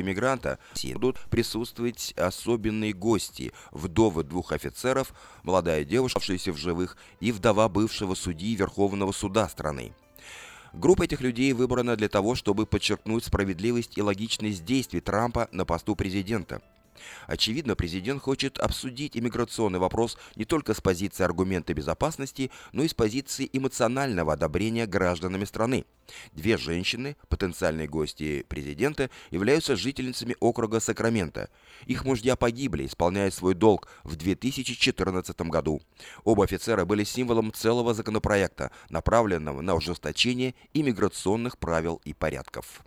иммигранта будут присутствовать особенные гости, вдовы двух офицеров, молодая девушка, оставшаяся в живых, и вдова бывшего судьи Верховного суда страны. Группа этих людей выбрана для того, чтобы подчеркнуть справедливость и логичность действий Трампа на посту президента – Очевидно, президент хочет обсудить иммиграционный вопрос не только с позиции аргумента безопасности, но и с позиции эмоционального одобрения гражданами страны. Две женщины, потенциальные гости президента, являются жительницами округа Сакраменто. Их мужья погибли, исполняя свой долг в 2014 году. Оба офицера были символом целого законопроекта, направленного на ужесточение иммиграционных правил и порядков.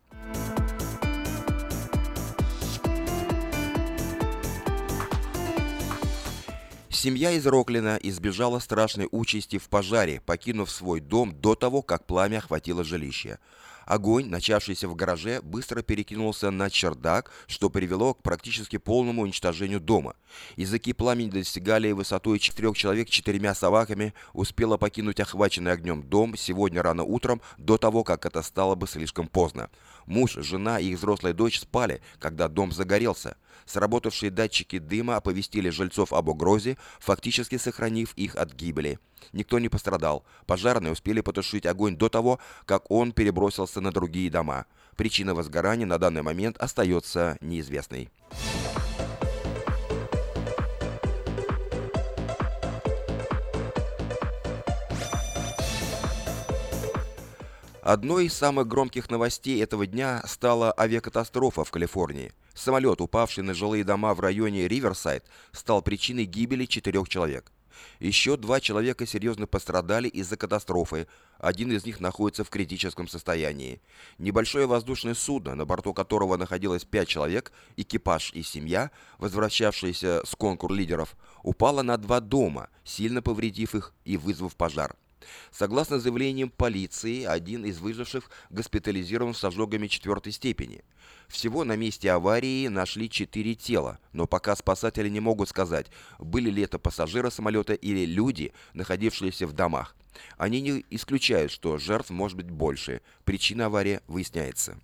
Семья из Роклина избежала страшной участи в пожаре, покинув свой дом до того, как пламя охватило жилище. Огонь, начавшийся в гараже, быстро перекинулся на чердак, что привело к практически полному уничтожению дома. Языки пламени достигали высотой четырех человек четырьмя собаками, успела покинуть охваченный огнем дом сегодня рано утром, до того, как это стало бы слишком поздно. Муж, жена и их взрослая дочь спали, когда дом загорелся. Сработавшие датчики дыма оповестили жильцов об угрозе, фактически сохранив их от гибели. Никто не пострадал. Пожарные успели потушить огонь до того, как он перебросился на другие дома. Причина возгорания на данный момент остается неизвестной. Одной из самых громких новостей этого дня стала авиакатастрофа в Калифорнии. Самолет, упавший на жилые дома в районе Риверсайд, стал причиной гибели четырех человек. Еще два человека серьезно пострадали из-за катастрофы. Один из них находится в критическом состоянии. Небольшое воздушное судно, на борту которого находилось пять человек, экипаж и семья, возвращавшиеся с конкур лидеров, упало на два дома, сильно повредив их и вызвав пожар. Согласно заявлениям полиции, один из выживших госпитализирован с ожогами четвертой степени. Всего на месте аварии нашли четыре тела, но пока спасатели не могут сказать, были ли это пассажиры самолета или люди, находившиеся в домах. Они не исключают, что жертв может быть больше. Причина аварии выясняется.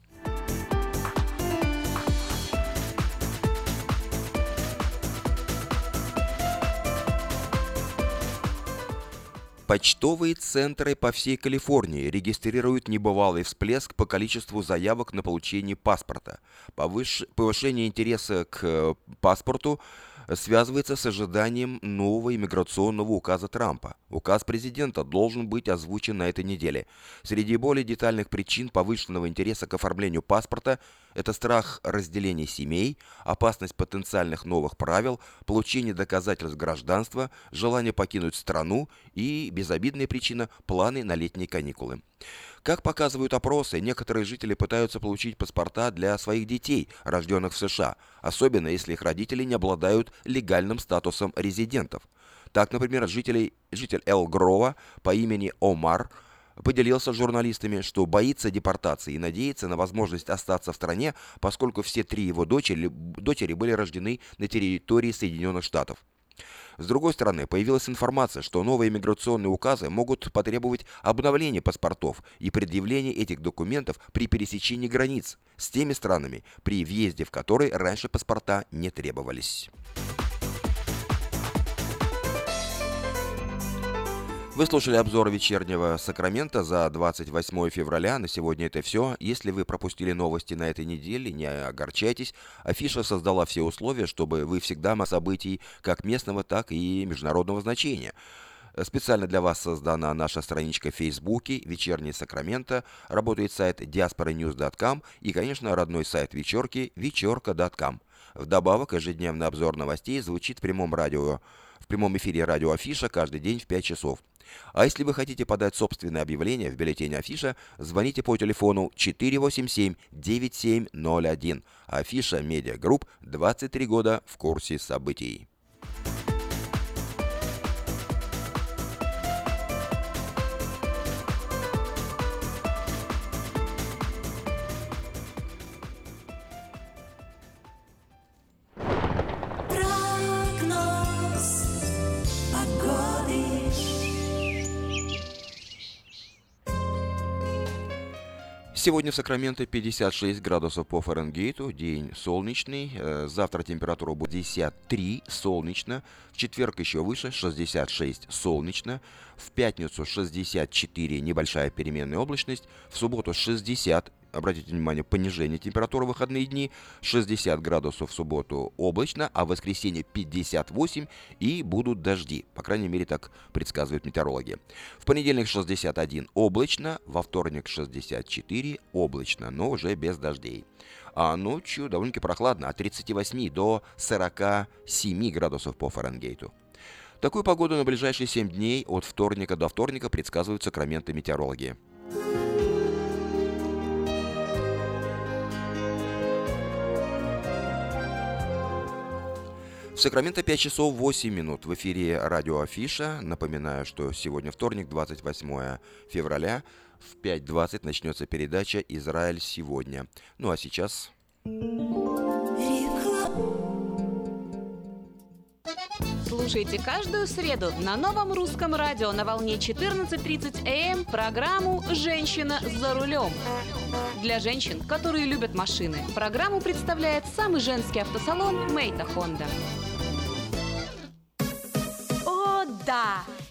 Почтовые центры по всей Калифорнии регистрируют небывалый всплеск по количеству заявок на получение паспорта. Повыш... Повышение интереса к э, паспорту связывается с ожиданием нового иммиграционного указа Трампа. Указ президента должен быть озвучен на этой неделе. Среди более детальных причин повышенного интереса к оформлению паспорта – это страх разделения семей, опасность потенциальных новых правил, получение доказательств гражданства, желание покинуть страну и, безобидная причина – планы на летние каникулы. Как показывают опросы, некоторые жители пытаются получить паспорта для своих детей, рожденных в США, особенно если их родители не обладают легальным статусом резидентов. Так, например, житель, житель Эл Грова по имени Омар поделился с журналистами, что боится депортации и надеется на возможность остаться в стране, поскольку все три его дочери, дочери были рождены на территории Соединенных Штатов. С другой стороны, появилась информация, что новые миграционные указы могут потребовать обновления паспортов и предъявления этих документов при пересечении границ с теми странами, при въезде в которые раньше паспорта не требовались. Вы слушали обзор вечернего Сакрамента за 28 февраля. На сегодня это все. Если вы пропустили новости на этой неделе, не огорчайтесь. Афиша создала все условия, чтобы вы всегда о событий как местного, так и международного значения. Специально для вас создана наша страничка в Фейсбуке «Вечерний Сакраменто», работает сайт diasporanews.com и, конечно, родной сайт вечерки вечерка.com. Вдобавок, ежедневный обзор новостей звучит в прямом радио в прямом эфире радио Афиша каждый день в 5 часов. А если вы хотите подать собственное объявление в бюллетене Афиша, звоните по телефону 487-9701. Афиша Медиа Групп 23 года в курсе событий. Сегодня в Сакраменто 56 градусов по Фаренгейту, день солнечный. Э, завтра температура будет 53, солнечно. В четверг еще выше, 66, солнечно. В пятницу 64, небольшая переменная облачность. В субботу 60, обратите внимание, понижение температуры в выходные дни, 60 градусов в субботу облачно, а в воскресенье 58 и будут дожди. По крайней мере, так предсказывают метеорологи. В понедельник 61 облачно, во вторник 64 облачно, но уже без дождей. А ночью довольно-таки прохладно, от 38 до 47 градусов по Фаренгейту. Такую погоду на ближайшие 7 дней от вторника до вторника предсказывают сакраменты метеорологи. В Сакраменто 5 часов 8 минут. В эфире радио Афиша. Напоминаю, что сегодня вторник, 28 февраля. В 5.20 начнется передача «Израиль сегодня». Ну а сейчас... Слушайте каждую среду на новом русском радио на волне 14.30 АМ эм программу «Женщина за рулем». Для женщин, которые любят машины, программу представляет самый женский автосалон «Мейта Хонда». О, да!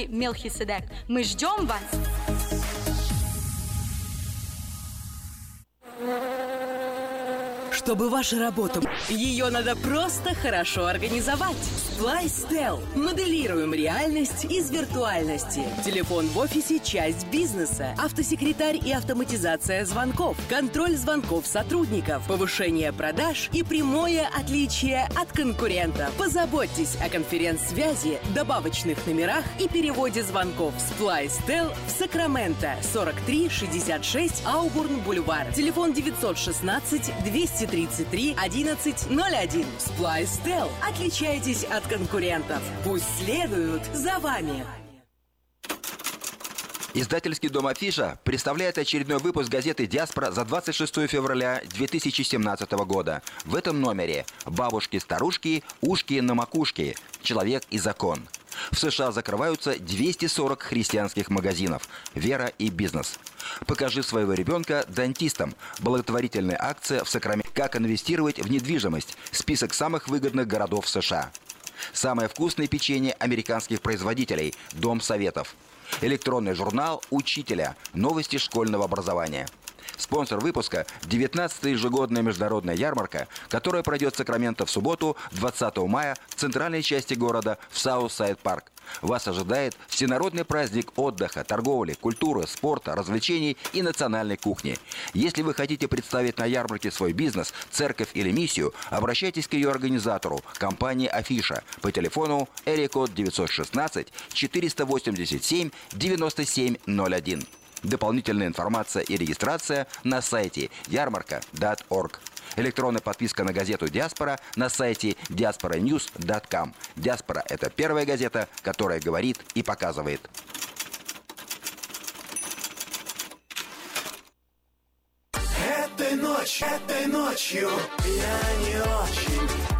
церкви Мелхиседек. Мы ждем вас! Чтобы ваша работа... Ее надо просто хорошо организовать. Splystel. Моделируем реальность из виртуальности. Телефон в офисе – часть бизнеса. Автосекретарь и автоматизация звонков. Контроль звонков сотрудников. Повышение продаж и прямое отличие от конкурента. Позаботьтесь о конференц-связи, добавочных номерах и переводе звонков. Splystel в Сакраменто. 4366 Аубурн Бульвар. Телефон 916 200 33 1101. Splice Tel. Отличайтесь от конкурентов. Пусть следуют за вами. Издательский дом «Афиша» представляет очередной выпуск газеты «Диаспора» за 26 февраля 2017 года. В этом номере «Бабушки-старушки, ушки на макушке. Человек и закон». В США закрываются 240 христианских магазинов. Вера и бизнес. Покажи своего ребенка дантистам. Благотворительная акция в Сакраменто. Как инвестировать в недвижимость. Список самых выгодных городов США. Самое вкусное печенье американских производителей. Дом советов. Электронный журнал «Учителя». Новости школьного образования. Спонсор выпуска – 19-я ежегодная международная ярмарка, которая пройдет в Сакраменто в субботу, 20 мая, в центральной части города, в Southside Park. Вас ожидает всенародный праздник отдыха, торговли, культуры, спорта, развлечений и национальной кухни. Если вы хотите представить на ярмарке свой бизнес, церковь или миссию, обращайтесь к ее организатору, компании «Афиша» по телефону Эрикод 916 487 9701. Дополнительная информация и регистрация на сайте ярмарка.org. Электронная подписка на газету «Диаспора» на сайте diasporanews.com. «Диаспора» — это первая газета, которая говорит и показывает. Этой ночью, этой ночью я не очень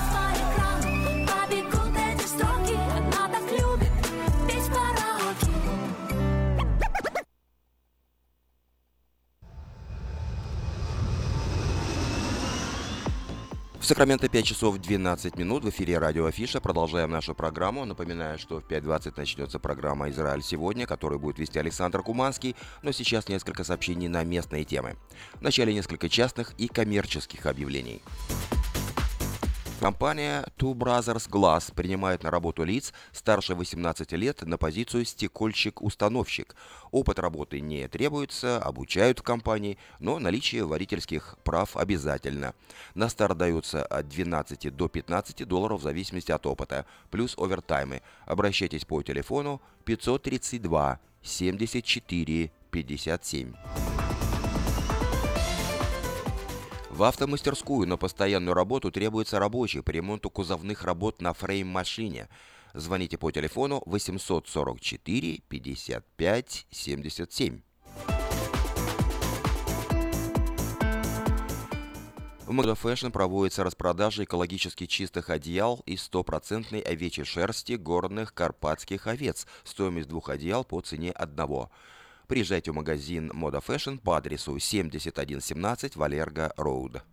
Сакраменто 5 часов 12 минут. В эфире радио Афиша. Продолжаем нашу программу. Напоминаю, что в 5.20 начнется программа «Израиль сегодня», которую будет вести Александр Куманский. Но сейчас несколько сообщений на местные темы. Вначале несколько частных и коммерческих объявлений. Компания Two Brothers Glass принимает на работу лиц старше 18 лет на позицию стекольщик-установщик. Опыт работы не требуется, обучают в компании, но наличие водительских прав обязательно. На старт даются от 12 до 15 долларов в зависимости от опыта, плюс овертаймы. Обращайтесь по телефону 532 74 57. В автомастерскую на постоянную работу требуется рабочий по ремонту кузовных работ на фрейм-машине. Звоните по телефону 844 55 77. В Moda Fashion проводится распродажа экологически чистых одеял из стопроцентной овечьей шерсти горных карпатских овец. Стоимость двух одеял по цене одного. Приезжайте в магазин Moda Fashion по адресу 7117 Валерго Роуд.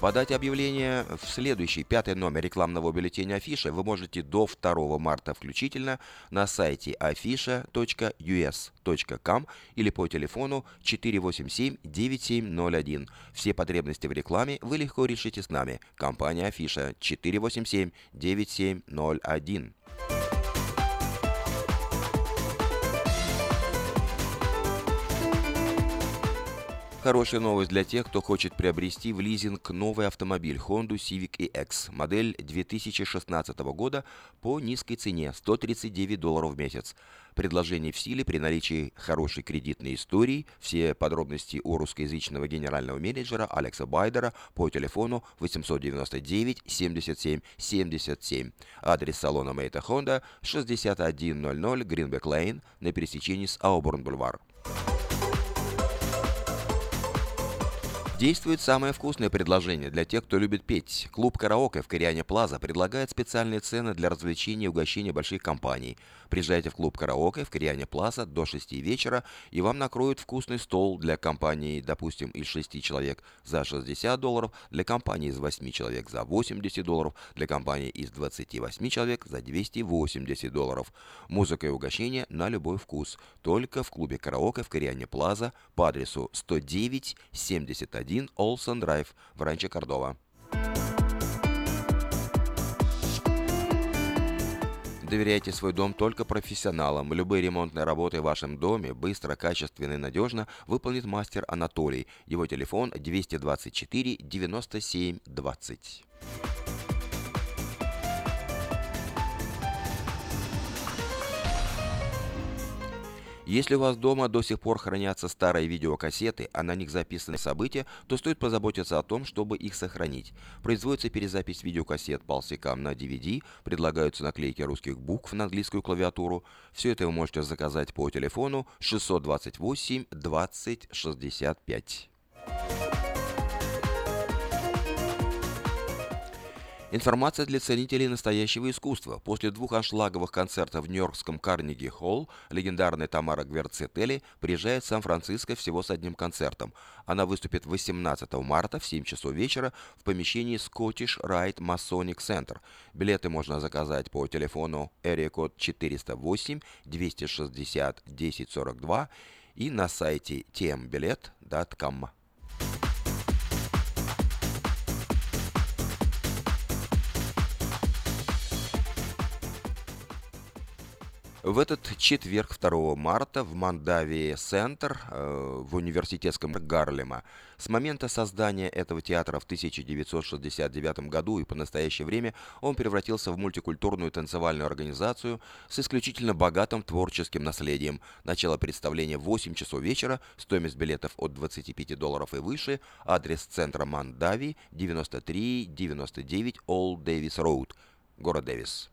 Подать объявление в следующий пятый номер рекламного бюллетеня Афиша вы можете до 2 марта включительно на сайте afisha.us.com или по телефону 487-9701. Все потребности в рекламе вы легко решите с нами. Компания Афиша 487-9701. Хорошая новость для тех, кто хочет приобрести в лизинг новый автомобиль Honda Civic EX, модель 2016 года по низкой цене 139 долларов в месяц. Предложение в силе при наличии хорошей кредитной истории. Все подробности у русскоязычного генерального менеджера Алекса Байдера по телефону 899 77 77. Адрес салона Мейта Honda 6100 Greenback Lane на пересечении с Ауборн Бульвар. Действует самое вкусное предложение для тех, кто любит петь. Клуб «Караоке» в Кориане Плаза предлагает специальные цены для развлечения и угощения больших компаний. Приезжайте в клуб «Караоке» в Кориане Плаза до 6 вечера, и вам накроют вкусный стол для компании, допустим, из 6 человек за 60 долларов, для компании из 8 человек за 80 долларов, для компании из 28 человек за 280 долларов. Музыка и угощение на любой вкус. Только в клубе «Караоке» в Кориане Плаза по адресу 109 71 1 Олсен Драйв в Ранче Кордова. Доверяйте свой дом только профессионалам. Любые ремонтные работы в вашем доме быстро, качественно и надежно выполнит мастер Анатолий. Его телефон 224 97 20. Если у вас дома до сих пор хранятся старые видеокассеты, а на них записаны события, то стоит позаботиться о том, чтобы их сохранить. Производится перезапись видеокассет полсекам на DVD, предлагаются наклейки русских букв на английскую клавиатуру. Все это вы можете заказать по телефону 628 20 65. Информация для ценителей настоящего искусства. После двух аншлаговых концертов в Нью-Йоркском Карнеги Холл легендарная Тамара Гверцетели приезжает в Сан-Франциско всего с одним концертом. Она выступит 18 марта в 7 часов вечера в помещении Scottish Rite Masonic Center. Билеты можно заказать по телефону area код 408 260 1042 и на сайте tmbilet.com. В этот четверг, 2 марта, в Мандавии Центр э, в университетском Гарлема с момента создания этого театра в 1969 году и по настоящее время он превратился в мультикультурную танцевальную организацию с исключительно богатым творческим наследием. Начало представления в 8 часов вечера, стоимость билетов от 25 долларов и выше, адрес центра Мандави 9399 Олд Дэвис Роуд, город Дэвис.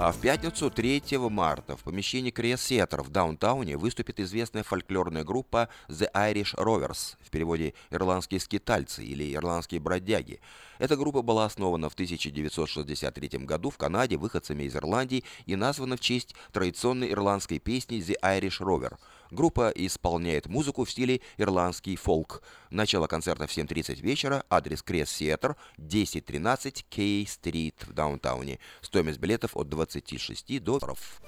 А в пятницу 3 марта в помещении Theatre в Даунтауне выступит известная фольклорная группа The Irish Rovers, в переводе «Ирландские скитальцы» или «Ирландские бродяги». Эта группа была основана в 1963 году в Канаде выходцами из Ирландии и названа в честь традиционной ирландской песни The Irish Rover – Группа исполняет музыку в стиле ирландский фолк. Начало концерта в 7.30 вечера, адрес Крест Сиэтр, 1013 Кей-стрит в Даунтауне. Стоимость билетов от 26 долларов.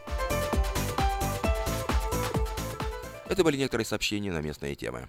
Это были некоторые сообщения на местные темы.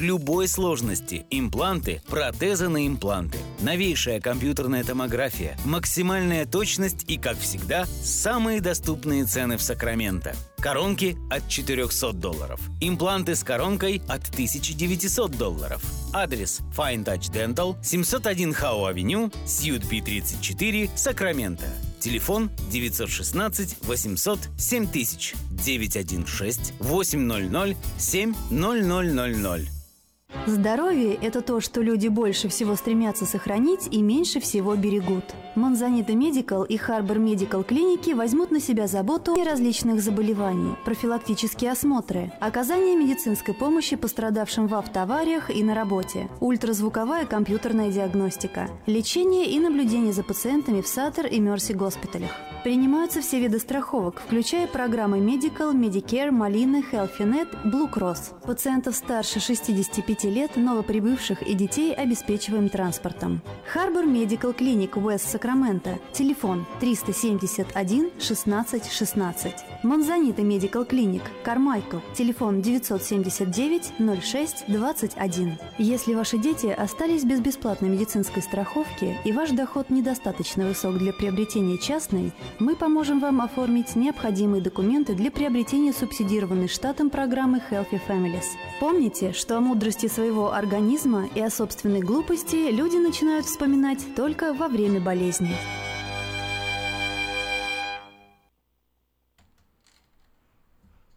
любой сложности, импланты, протезы на импланты, новейшая компьютерная томография, максимальная точность и, как всегда, самые доступные цены в Сакраменто. Коронки от 400 долларов. Импланты с коронкой от 1900 долларов. Адрес Fine Touch Dental, 701 Howe Avenue, Suite B 34, Сакраменто. Телефон 916 800 7000 916 800 7000. Здоровье – это то, что люди больше всего стремятся сохранить и меньше всего берегут. Manzanita Medical и Harbor Medical клиники возьмут на себя заботу о различных заболеваний, профилактические осмотры, оказание медицинской помощи пострадавшим в автоавариях и на работе, ультразвуковая компьютерная диагностика, лечение и наблюдение за пациентами в Sutter и Mercy госпиталях. Принимаются все виды страховок, включая программы Medical, Medicare, Малины, HealthyNet, Blue Cross. Пациентов старше 65 лет, новоприбывших и детей обеспечиваем транспортом. Harbor Medical Clinic West Сакраменто. Телефон 371 16 16. Монзанита Medical Clinic Кармайкл. Телефон 979 06 21. Если ваши дети остались без бесплатной медицинской страховки и ваш доход недостаточно высок для приобретения частной, мы поможем вам оформить необходимые документы для приобретения субсидированной штатом программы Healthy Families. Помните, что о мудрости своего организма и о собственной глупости люди начинают вспоминать только во время болезни.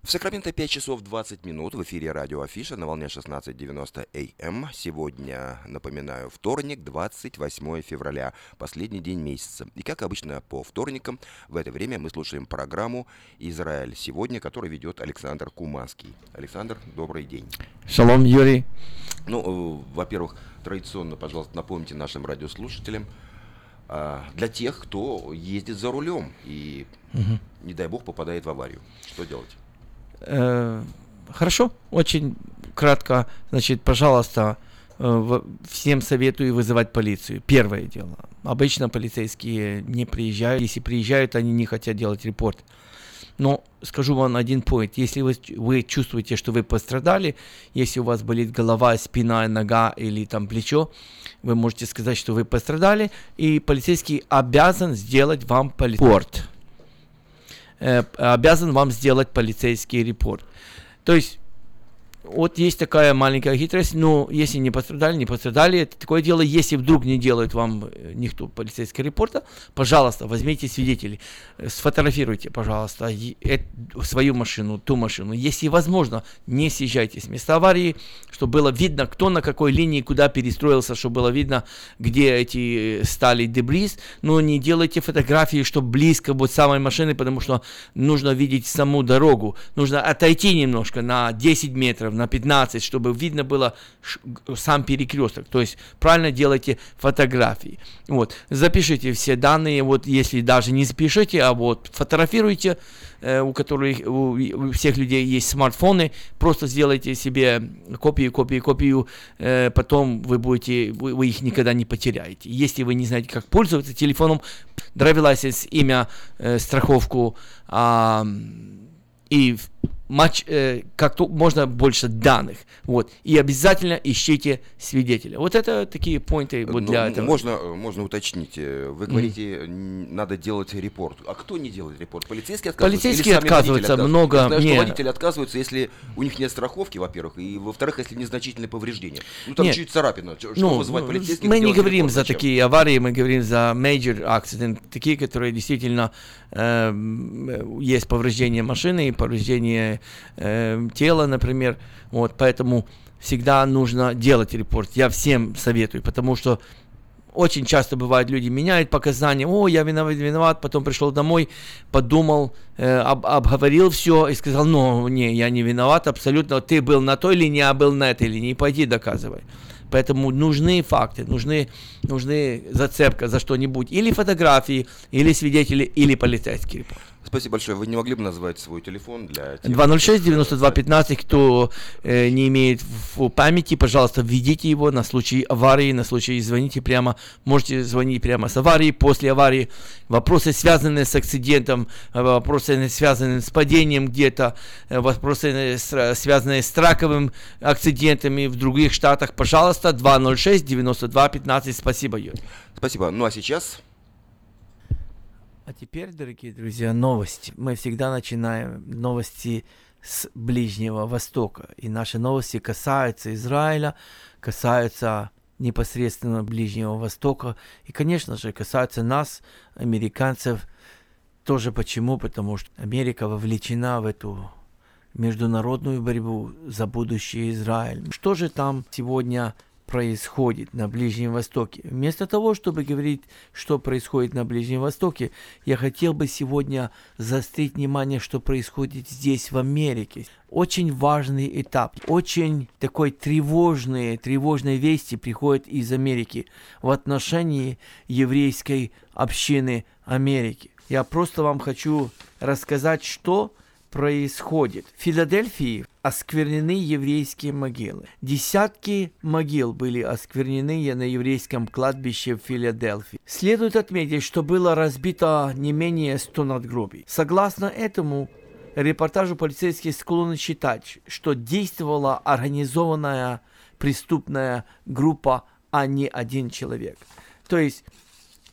В Сакраменто 5 часов 20 минут в эфире радио Афиша на волне 16.90 АМ. Сегодня, напоминаю, вторник, 28 февраля, последний день месяца. И как обычно по вторникам, в это время мы слушаем программу «Израиль сегодня», которую ведет Александр Куманский. Александр, добрый день. Шалом, Юрий. Ну, э, во-первых, традиционно, пожалуйста, напомните нашим радиослушателям, а, для тех, кто ездит за рулем и, угу. не дай бог, попадает в аварию. Что делать? Э, хорошо, очень кратко, значит, пожалуйста, э, всем советую вызывать полицию. Первое дело. Обычно полицейские не приезжают. Если приезжают, они не хотят делать репорт. Но скажу вам один point. Если вы, вы чувствуете, что вы пострадали, если у вас болит голова, спина, нога или там плечо, вы можете сказать, что вы пострадали, и полицейский обязан сделать вам репорт э, обязан вам сделать полицейский репорт. То есть вот есть такая маленькая хитрость, но если не пострадали, не пострадали, это такое дело. Если вдруг не делает вам э, никто полицейского репорта, пожалуйста, возьмите свидетелей, э, сфотографируйте, пожалуйста, свою машину, ту машину. Если возможно, не съезжайте с места аварии, чтобы было видно, кто на какой линии, куда перестроился, чтобы было видно, где эти э, стали дебриз. Но не делайте фотографии, чтобы близко вот самой машины, потому что нужно видеть саму дорогу. Нужно отойти немножко на 10 метров, на 15, чтобы видно было сам перекресток. То есть правильно делайте фотографии. Вот. Запишите все данные, вот если даже не запишите, а вот фотографируйте, э, у которых у, у всех людей есть смартфоны, просто сделайте себе копию, копию, копию, э, потом вы будете, вы, вы их никогда не потеряете. Если вы не знаете, как пользоваться телефоном, driver license, имя, э, страховку, э, и матч, э, как то можно больше данных. Вот. И обязательно ищите свидетеля. Вот это такие поинты вот Ну, для м- этого. Можно, можно уточнить. э, Вы говорите, н- надо делать репорт. А кто не делает репорт? Полицейские отказываются? Полицейские водители отказываются, много- Я знаю, что не. водители отказываются, если у них нет страховки, во-первых, и во-вторых, если незначительные повреждения. Ну, там Нет. чуть царапина. Что Ну, вызывать полицейских? мы не говорим репорт? за Зачем? такие аварии, мы говорим за major accident, такие, которые действительно эм, э, есть повреждение машины, повреждение э, тела, например. Вот, поэтому всегда нужно делать репорт. Я всем советую, потому что очень часто бывает, люди меняют показания, о, я виноват, виноват, потом пришел домой, подумал, э, об- обговорил все и сказал, ну, не, я не виноват, абсолютно, ты был на той линии, а был на этой линии, пойди доказывай. Поэтому нужны факты, нужны, нужны зацепка за что-нибудь, или фотографии, или свидетели, или полицейский репорт. Спасибо большое. Вы не могли бы назвать свой телефон для тех, 206 92 15, кто э, не имеет в, памяти, пожалуйста, введите его на случай аварии, на случай звоните прямо, можете звонить прямо с аварии, после аварии. Вопросы, связанные с акцидентом, э, вопросы, связанные с падением где-то, э, вопросы, связанные с траковым акцидентами в других штатах, пожалуйста, 206 92 15. Спасибо, Юрий. Спасибо. Ну а сейчас А теперь, дорогие друзья, новости. Мы всегда начинаем новости с Ближнего Востока. И наши новости касаются Израиля, касаются непосредственно Ближнего Востока. И, конечно же, касаются нас, американцев, тоже почему? Потому что Америка вовлечена в эту международную борьбу за будущее Израиля. Что же там сегодня происходит на Ближнем Востоке? Вместо того, чтобы говорить, что происходит на Ближнем Востоке, я хотел бы сегодня заострить внимание, что происходит здесь, в Америке. Очень важный этап, очень такой тревожные, тревожные вести приходят из Америки в отношении еврейской общины Америки. Я просто вам хочу рассказать, что происходит. В Филадельфии осквернены еврейские могилы. Десятки могил были осквернены на еврейском кладбище в Филадельфии. Следует отметить, что было разбито не менее 100 надгробий. Согласно этому репортажу полицейские склонны считать, что действовала организованная преступная группа, а не один человек. То есть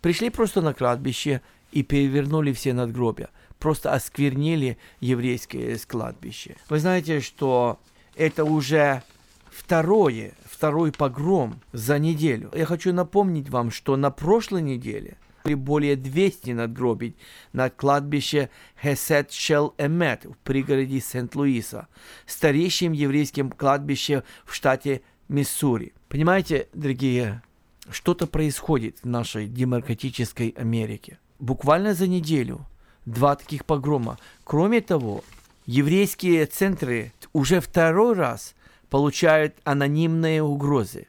пришли просто на кладбище и перевернули все надгробия. Просто осквернили еврейское кладбище. Вы знаете, что это уже второе, второй погром за неделю. Я хочу напомнить вам, что на прошлой неделе более 200 надгробий на кладбище Хесет Шел Эмет в пригороде Сент-Луиса, старейшем еврейском кладбище в штате Миссури. Понимаете, дорогие, что-то происходит в нашей демократической Америке. Буквально за неделю два таких погрома. Кроме того, еврейские центры уже второй раз получают анонимные угрозы.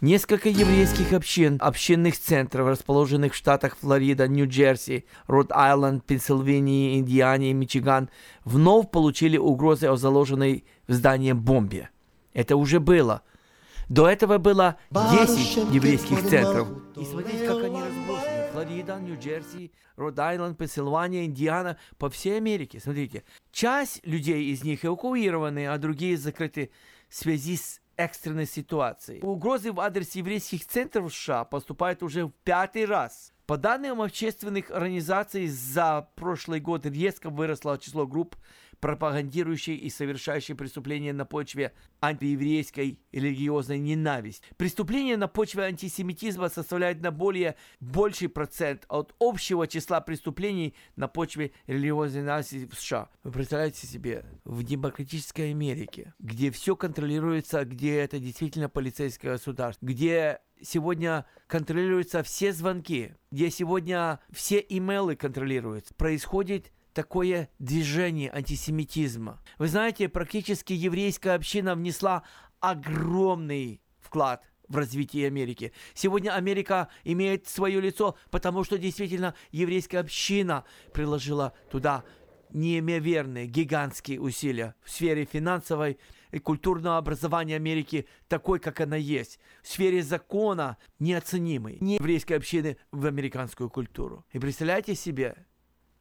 Несколько еврейских общин, общинных центров, расположенных в штатах Флорида, Нью-Джерси, Род-Айленд, Пенсильвания, Индиане и Мичиган, вновь получили угрозы о заложенной в здании бомбе. Это уже было. До этого было 10 еврейских центров. И смотрите, как они разбросаны. Флорида, Нью-Джерси, Род-Айленд, Пенсильвания, Индиана, по всей Америке. Смотрите, часть людей из них эвакуированы, а другие закрыты в связи с экстренной ситуацией. Угрозы в адрес еврейских центров США поступают уже в пятый раз. По данным общественных организаций, за прошлый год резко выросло число групп, пропагандирующих и совершающих преступления на почве антиеврейской религиозной ненависти. Преступления на почве антисемитизма составляют на более больший процент от общего числа преступлений на почве религиозной ненависти в США. Вы представляете себе, в демократической Америке, где все контролируется, где это действительно полицейское государство, где сегодня контролируются все звонки, где сегодня все имейлы контролируются, происходит такое движение антисемитизма. Вы знаете, практически еврейская община внесла огромный вклад в развитие Америки. Сегодня Америка имеет свое лицо, потому что действительно еврейская община приложила туда неимоверные, гигантские усилия в сфере финансовой и культурного образования Америки такой, как она есть. В сфере закона неоценимой не еврейской общины в американскую культуру. И представляете себе,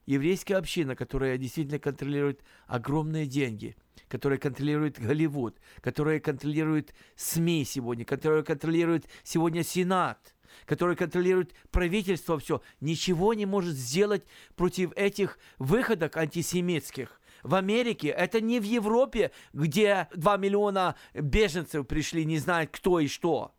еврейская община, которая действительно контролирует огромные деньги, которая контролирует Голливуд, которая контролирует СМИ сегодня, которая контролирует сегодня Сенат, которая контролирует правительство, все, ничего не может сделать против этих выходок антисемитских. В Америке, это не в Европе, где 2 миллиона беженцев пришли, не знают кто и что.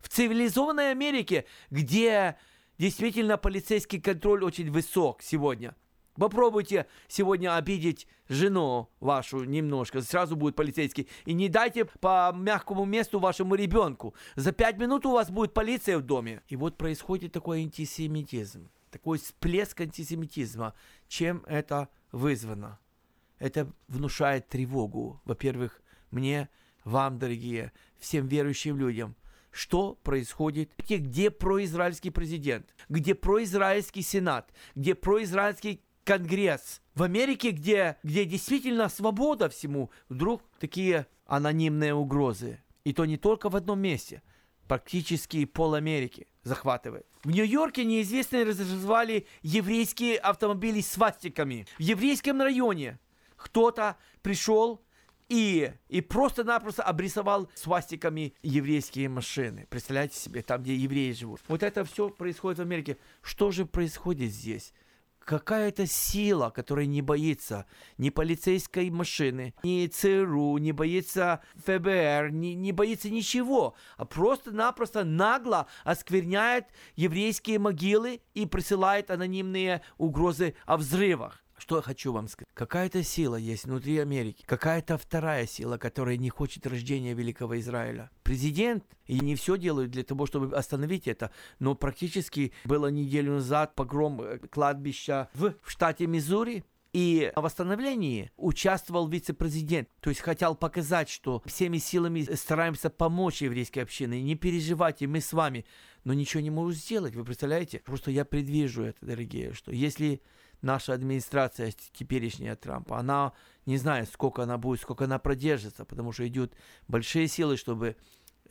В цивилизованной Америке, где действительно полицейский контроль очень высок сегодня. Попробуйте сегодня обидеть жену вашу немножко, сразу будет полицейский. И не дайте по мягкому месту вашему ребенку. За пять минут у вас будет полиция в доме. И вот происходит такой антисемитизм, такой всплеск антисемитизма. Чем это вызвано? Это внушает тревогу, во-первых, мне, вам, дорогие, всем верующим людям – что происходит, где произраильский президент, где произраильский сенат, где произраильский конгресс. В Америке, где, где действительно свобода всему, вдруг такие анонимные угрозы. И то не только в одном месте, практически пол Америки захватывает. В Нью-Йорке неизвестные разозвали еврейские автомобили с свастиками. В еврейском районе кто-то пришел и, и просто-напросто обрисовал свастиками еврейские машины. Представляете себе, там, где евреи живут. Вот это все происходит в Америке. Что же происходит здесь? какая-то сила, которая не боится ни полицейской машины, ни ЦРУ, не боится ФБР, не, не боится ничего, а просто-напросто нагло оскверняет еврейские могилы и присылает анонимные угрозы о взрывах. Что я хочу вам сказать? Какая-то сила есть внутри Америки, какая-то вторая сила, которая не хочет рождения Великого Израиля. Президент, и не все делают для того, чтобы остановить это, но практически было неделю назад погром э, кладбища в штате Миссури, и в восстановлении участвовал вице-президент, то есть хотел показать, что всеми силами стараемся помочь еврейской общине, не переживайте, мы с вами, но ничего не можем сделать, вы представляете? Просто я предвижу это, дорогие, что если наша администрация теперешняя Трампа, она не знает, сколько она будет, сколько она продержится, потому что идут большие силы, чтобы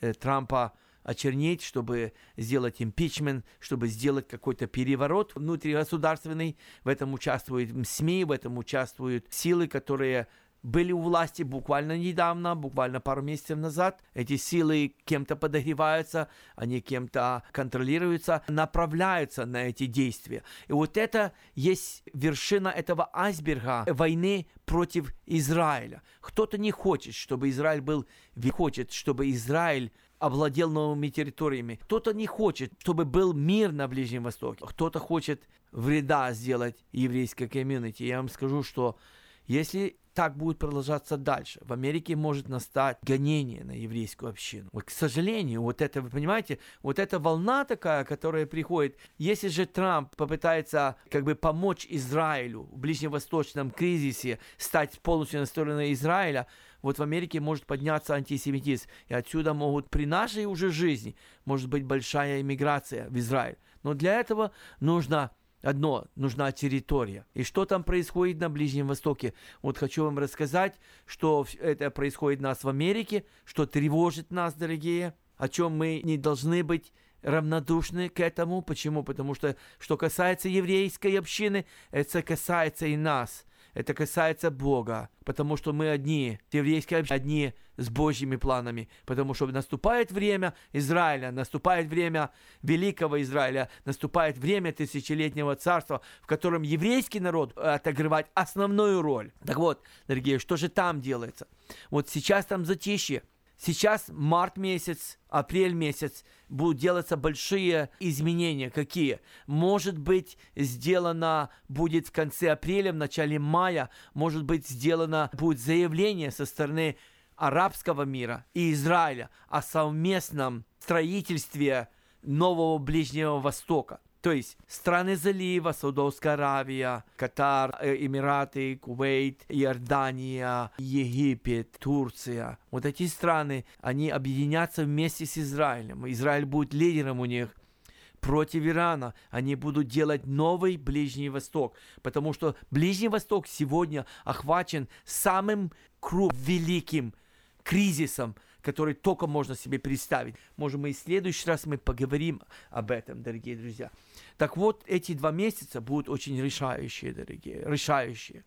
э, Трампа очернить, чтобы сделать импичмент, чтобы сделать какой-то переворот внутригосударственный. В этом участвуют СМИ, в этом участвуют силы, которые были у власти буквально недавно, буквально пару месяцев назад. Эти силы кем-то подогреваются, они кем-то контролируются, направляются на эти действия. И вот это есть вершина этого айсберга войны против Израиля. Кто-то не хочет, чтобы Израиль был, хочет, чтобы Израиль овладел новыми территориями. Кто-то не хочет, чтобы был мир на Ближнем Востоке. Кто-то хочет вреда сделать еврейской комьюнити. Я вам скажу, что если так будет продолжаться дальше. В Америке может настать гонение на еврейскую общину. Вот, к сожалению, вот это, вы понимаете, вот эта волна такая, которая приходит, если же Трамп попытается как бы помочь Израилю в ближневосточном кризисе, стать полностью на сторону Израиля, вот в Америке может подняться антисемитизм. И отсюда могут при нашей уже жизни, может быть большая иммиграция в Израиль. Но для этого нужно Одно, нужна территория. И что там происходит на Ближнем Востоке? Вот хочу вам рассказать, что это происходит у нас в Америке, что тревожит нас, дорогие, о чем мы не должны быть равнодушны к этому. Почему? Потому что, что касается еврейской общины, это касается и нас. Это касается Бога, потому что мы одни, еврейские одни с Божьими планами, потому что наступает время Израиля, наступает время великого Израиля, наступает время тысячелетнего царства, в котором еврейский народ отыгрывает основную роль. Так вот, дорогие, что же там делается? Вот сейчас там затишье, Сейчас март месяц, апрель месяц будут делаться большие изменения. Какие? Может быть, сделано будет в конце апреля, в начале мая, может быть, сделано будет заявление со стороны арабского мира и Израиля о совместном строительстве нового Ближнего Востока. То есть страны залива, Саудовская Аравия, Катар, э, Эмираты, Кувейт, Иордания, Египет, Турция. Вот эти страны, они объединятся вместе с Израилем. Израиль будет лидером у них против Ирана. Они будут делать новый Ближний Восток, потому что Ближний Восток сегодня охвачен самым круг великим кризисом, который только можно себе представить. Может, мы и в следующий раз мы поговорим об этом, дорогие друзья. Так вот, эти два месяца будут очень решающие, дорогие, решающие.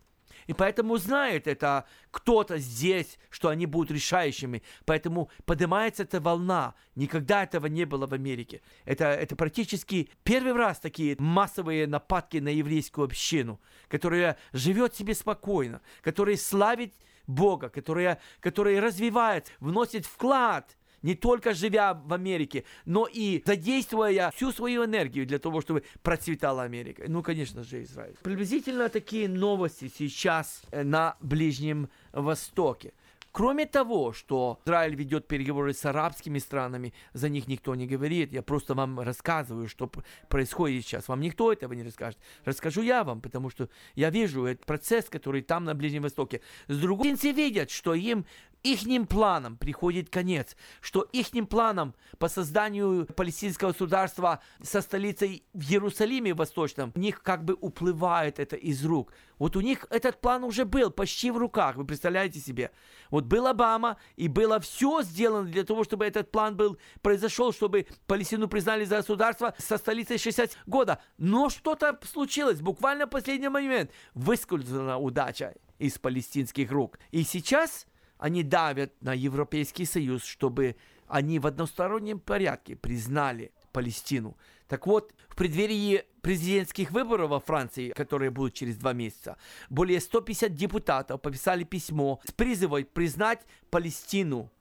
И поэтому знает это кто-то здесь, что они будут решающими. Поэтому поднимается эта волна. Никогда этого не было в Америке. Это, это практически первый раз такие массовые нападки на еврейскую общину, которая живет себе спокойно, которая славит Бога, которая, которая развивается, вносит вклад – не только живя в Америке, но и задействуя всю свою энергию для того, чтобы процветала Америка. Ну, конечно же, Израиль. Приблизительно такие новости сейчас э, на Ближнем Востоке. Кроме того, что Израиль ведет переговоры с арабскими странами, за них никто не говорит. Я просто вам рассказываю, что происходит сейчас. Вам никто этого не расскажет. Расскажу я вам, потому что я вижу этот процесс, который там на Ближнем Востоке. С другой стороны, видят, что им ихним планам приходит конец, что ихним планам по созданию палестинского государства со столицей в Иерусалиме Восточном, у них как бы уплывает это из рук. Вот у них этот план уже был почти в руках, вы представляете себе. Вот был Обама, и было все сделано для того, чтобы этот план был, произошел, чтобы Палестину признали за государство со столицей 60 года. Но что-то случилось, буквально в последний момент выскользнула удача из палестинских рук. И сейчас они давят на Европейский Союз, чтобы они в одностороннем порядке признали Палестину. Так вот, в преддверии президентских выборов во Франции, которые будут через два месяца, более 150 депутатов подписали письмо с призывом признать Палестину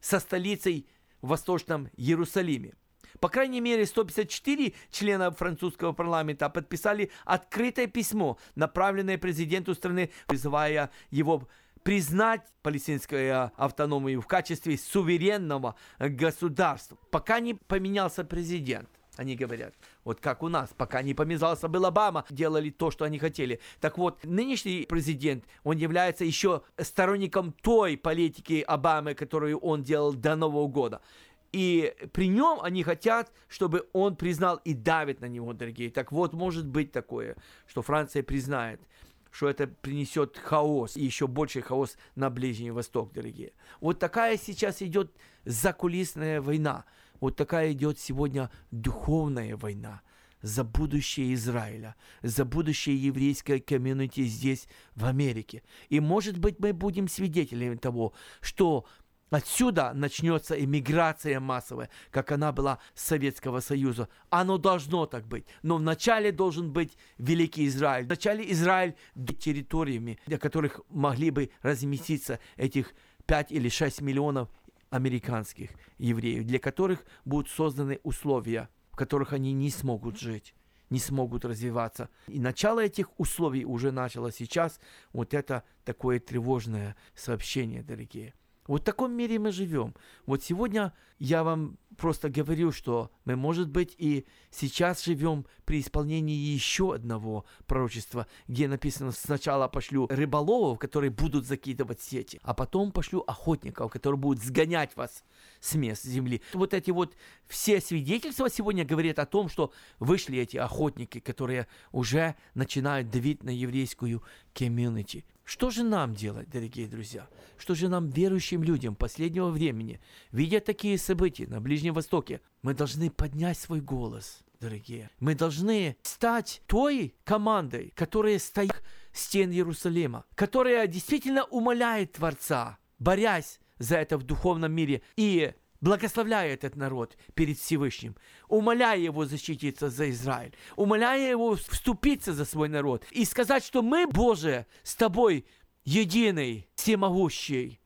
со столицей в Восточном Иерусалиме. По крайней мере, 154 члена французского парламента подписали открытое письмо, направленное президенту страны, призывая его признать палестинскую автономию в качестве суверенного государства, пока не поменялся президент. Они говорят, вот как у нас, пока не поменялся был Обама, делали то, что они хотели. Так вот, нынешний президент, он является еще сторонником той политики Обамы, которую он делал до Нового года. И при нем они хотят, чтобы он признал и давит на него, дорогие. Так вот, может быть такое, что Франция признает что это принесет хаос и еще больше хаос на Ближний Восток, дорогие. Вот такая сейчас идет закулисная война. Вот такая идет сегодня духовная война за будущее Израиля, за будущее еврейской комьюнити здесь, в Америке. И, может быть, мы будем свидетелями того, что Отсюда начнется иммиграция массовая, как она была с Советского Союза. Оно должно так быть. Но вначале должен быть Великий Израиль. Вначале Израиль территориями, для которых могли бы разместиться этих 5 или 6 миллионов американских евреев, для которых будут созданы условия, в которых они не смогут жить не смогут развиваться. И начало этих условий уже начало сейчас. Вот это такое тревожное сообщение, дорогие. Вот в таком мире мы живем. Вот сегодня я вам просто говорю, что мы, может быть, и сейчас живем при исполнении еще одного пророчества, где написано сначала пошлю рыболовов, которые будут закидывать сети, а потом пошлю охотников, которые будут сгонять вас с мест земли. Вот эти вот все свидетельства сегодня говорят о том, что вышли эти охотники, которые уже начинают давить на еврейскую комьюнити. Что же нам делать, дорогие друзья? Что же нам, верующим людям последнего времени, видя такие события на Ближнем Востоке, мы должны поднять свой голос, дорогие. Мы должны стать той командой, которая стоит стен Иерусалима, которая действительно умоляет Творца, борясь за это в духовном мире и благословляя этот народ перед Всевышним, умоляя его защититься за Израиль, умоляя его вступиться за свой народ и сказать, что мы, Боже, с тобой единый, всемогущий.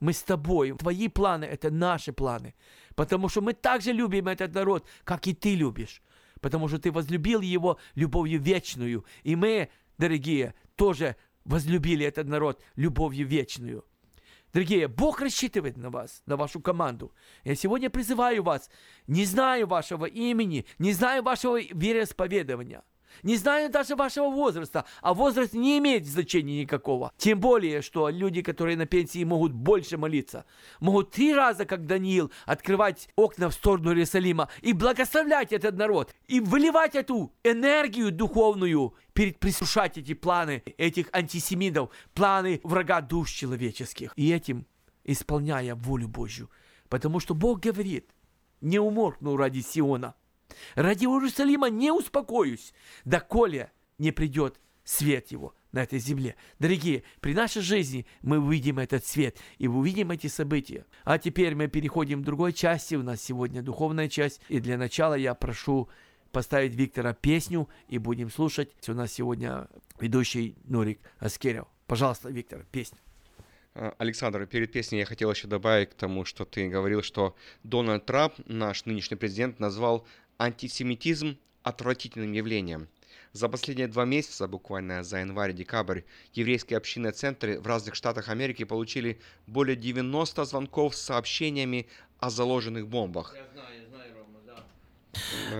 Мы с тобой. Твои планы – это наши планы. Потому что мы также любим этот народ, как и ты любишь. Потому что ты возлюбил его любовью вечную. И мы, дорогие, тоже возлюбили этот народ любовью вечную. Дорогие, Бог рассчитывает на вас, на вашу команду. Я сегодня призываю вас, не знаю вашего имени, не знаю вашего вероисповедования – не знаю даже вашего возраста, а возраст не имеет значения никакого. Тем более, что люди, которые на пенсии, могут больше молиться. Могут три раза, как Даниил, открывать окна в сторону Иерусалима и благословлять этот народ. И выливать эту энергию духовную, перед присушать эти планы этих антисемитов, планы врага душ человеческих. И этим исполняя волю Божью. Потому что Бог говорит, не умолкну ради Сиона, ради Иерусалима не успокоюсь, доколе не придет свет его на этой земле. Дорогие, при нашей жизни мы увидим этот свет и увидим эти события. А теперь мы переходим к другой части. У нас сегодня духовная часть. И для начала я прошу поставить Виктора песню и будем слушать. У нас сегодня ведущий Нурик Аскерев. Пожалуйста, Виктор, песня. А, Александр, перед песней я хотел еще добавить к тому, что ты говорил, что Дональд Трамп, наш нынешний президент, назвал антисемитизм отвратительным явлением. За последние два месяца, буквально за январь-декабрь, еврейские общины центры в разных штатах Америки получили более 90 звонков с сообщениями о заложенных бомбах. Я знаю, я знаю, Рома,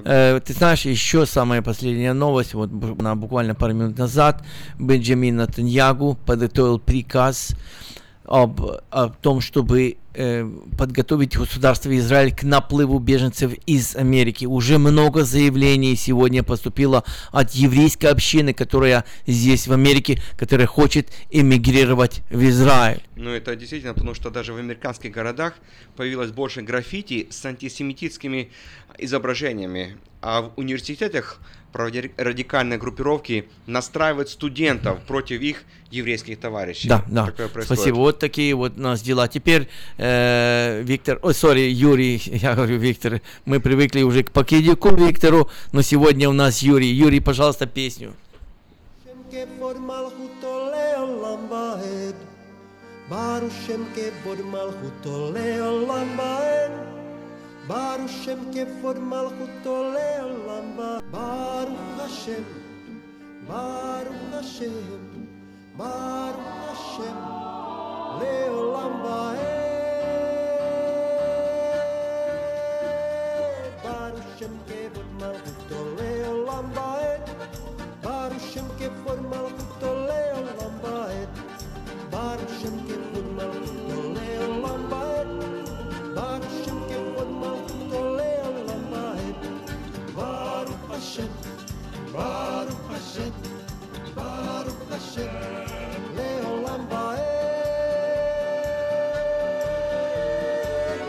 да. Э, ты знаешь, еще самая последняя новость, вот на буквально пару минут назад, Бенджамин Натаньягу подготовил приказ об, о том, чтобы э, подготовить государство Израиль к наплыву беженцев из Америки. Уже много заявлений сегодня поступило от еврейской общины, которая здесь в Америке, которая хочет эмигрировать в Израиль. Ну это действительно, потому что даже в американских городах появилось больше граффити с антисемитическими изображениями, а в университетах радикальные группировки настраивают студентов против их еврейских товарищей. Да, да. Спасибо. Вот такие вот у нас дела. Теперь э, Виктор, ой, сори, Юрий, я говорю Виктор, мы привыкли уже к покидику Виктору, но сегодня у нас Юрий. Юрий, пожалуйста, песню. Baruch Shem Kevod Malchuto Leolam Baen Baruch Shem Kevod Malchuto Leolam Baruch Hashem Baruch Hashem Baruch Hashem Leolam eh. Baruch Shem Kevod Malchuto Leolam eh. Baruch Shem Kevod Malchuto Leolam eh. Baruch Shem Kevod Malchuto Hashem, Baruch Hashem, Baruch Hashem, Leolam Baed.